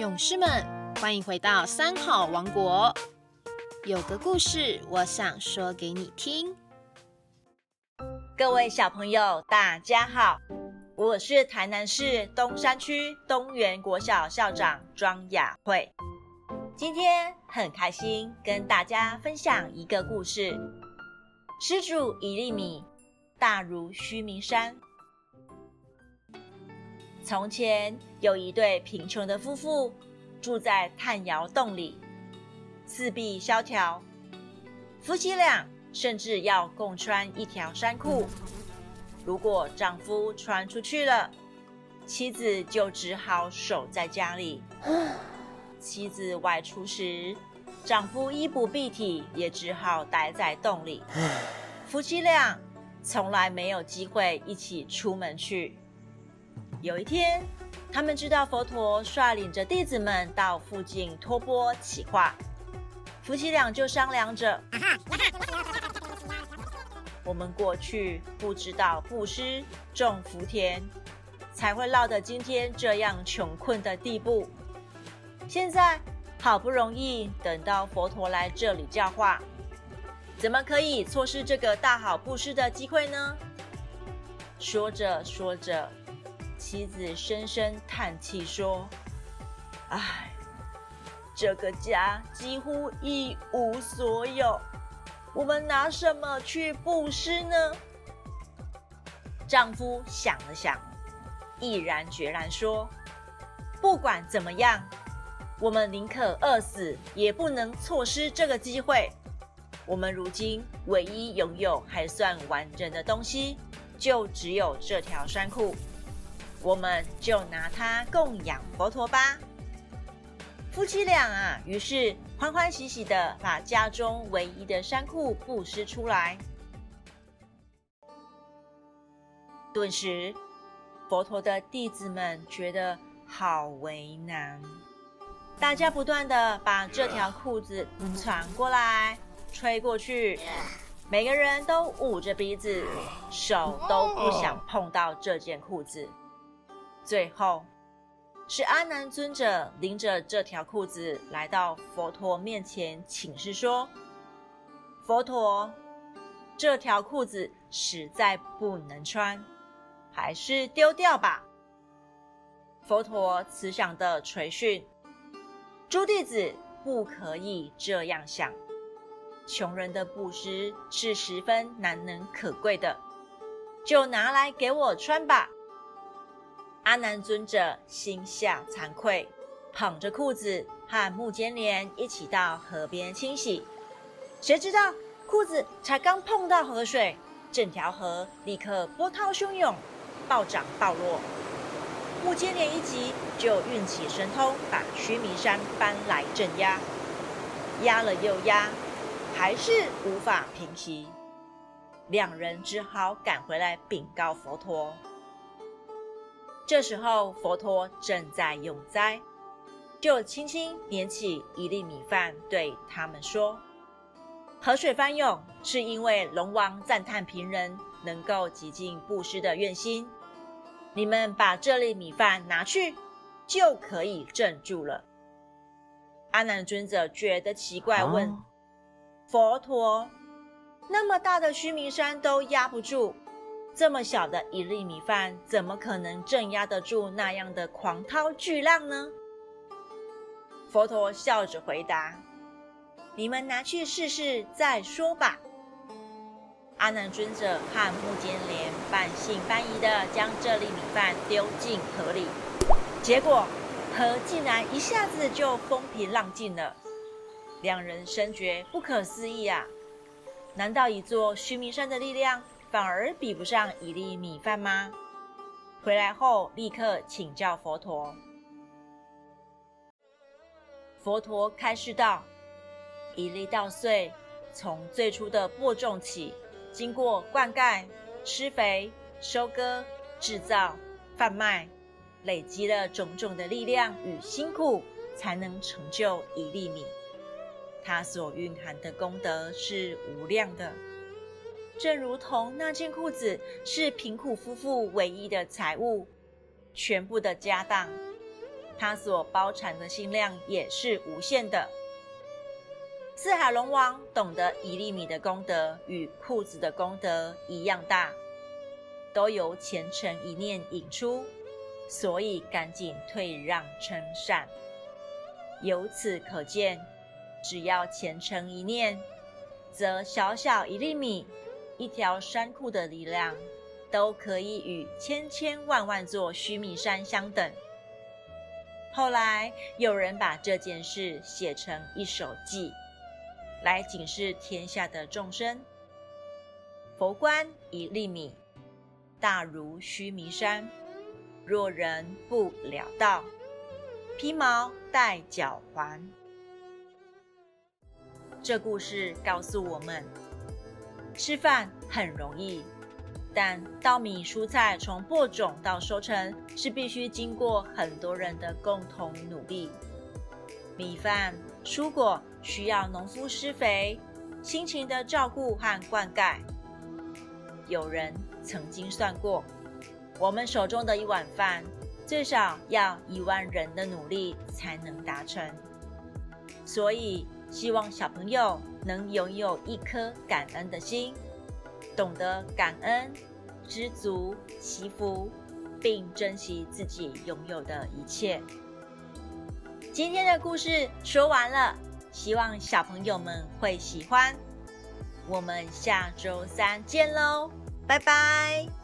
勇士们，欢迎回到三好王国。有个故事，我想说给你听。各位小朋友，大家好，我是台南市东山区东园国小校长庄雅慧。今天很开心跟大家分享一个故事：施主一粒米，大如须弥山。从前有一对贫穷的夫妇，住在炭窑洞里，四壁萧条。夫妻俩甚至要共穿一条衫裤。如果丈夫穿出去了，妻子就只好守在家里。妻子外出时，丈夫衣不蔽体，也只好待在洞里。夫妻俩从来没有机会一起出门去。有一天，他们知道佛陀率领着弟子们到附近托钵乞化，夫妻俩就商量着：我们过去不知道布施种福田，才会落得今天这样穷困的地步。现在好不容易等到佛陀来这里教化，怎么可以错失这个大好布施的机会呢？说着说着。妻子深深叹气说：“唉，这个家几乎一无所有，我们拿什么去布施呢？”丈夫想了想，毅然决然说：“不管怎么样，我们宁可饿死，也不能错失这个机会。我们如今唯一拥有还算完整的东西，就只有这条衫裤。”我们就拿它供养佛陀吧。夫妻俩啊，于是欢欢喜喜的把家中唯一的衫裤布施出来。顿时，佛陀的弟子们觉得好为难，大家不断的把这条裤子传过来、吹过去，每个人都捂着鼻子，手都不想碰到这件裤子。最后，是阿难尊者拎着这条裤子来到佛陀面前请示说：“佛陀，这条裤子实在不能穿，还是丢掉吧。”佛陀慈祥的垂训：“诸弟子不可以这样想，穷人的布施是十分难能可贵的，就拿来给我穿吧。”阿难尊者心下惭愧，捧着裤子和木坚莲一起到河边清洗。谁知道裤子才刚碰到河水，整条河立刻波涛汹涌，暴涨暴落。木坚莲一急，就运起神通，把须弥山搬来镇压。压了又压，还是无法平息。两人只好赶回来禀告佛陀。这时候，佛陀正在用斋，就轻轻捻起一粒米饭，对他们说：“河水翻涌，是因为龙王赞叹贫人能够极尽布施的愿心。你们把这粒米饭拿去，就可以镇住了。”阿难尊者觉得奇怪，问佛陀：“那么大的须弥山都压不住？”这么小的一粒米饭，怎么可能镇压得住那样的狂涛巨浪呢？佛陀笑着回答：“你们拿去试试再说吧。”阿难尊者和木坚连半信半疑的将这粒米饭丢进河里，结果河竟然一下子就风平浪静了。两人深觉不可思议啊！难道一座须弥山的力量？反而比不上一粒米饭吗？回来后立刻请教佛陀。佛陀开示道：一粒稻穗从最初的播种起，经过灌溉、施肥、收割、制造、贩卖，累积了种种的力量与辛苦，才能成就一粒米。它所蕴含的功德是无量的。正如同那件裤子是贫苦夫妇唯一的财物，全部的家当，它所包产的心量也是无限的。四海龙王懂得一粒米的功德与裤子的功德一样大，都由虔诚一念引出，所以赶紧退让称善。由此可见，只要虔诚一念，则小小一粒米、一条山库的力量，都可以与千千万万座须弥山相等。后来有人把这件事写成一首偈，来警示天下的众生：佛观一粒米，大如须弥山。若人不了道，披毛戴脚环。这故事告诉我们，吃饭很容易，但稻米蔬菜从播种到收成是必须经过很多人的共同努力。米饭、蔬果需要农夫施肥、辛勤的照顾和灌溉。有人曾经算过，我们手中的一碗饭。最少要一万人的努力才能达成，所以希望小朋友能拥有一颗感恩的心，懂得感恩、知足、祈福，并珍惜自己拥有的一切。今天的故事说完了，希望小朋友们会喜欢。我们下周三见喽，拜拜。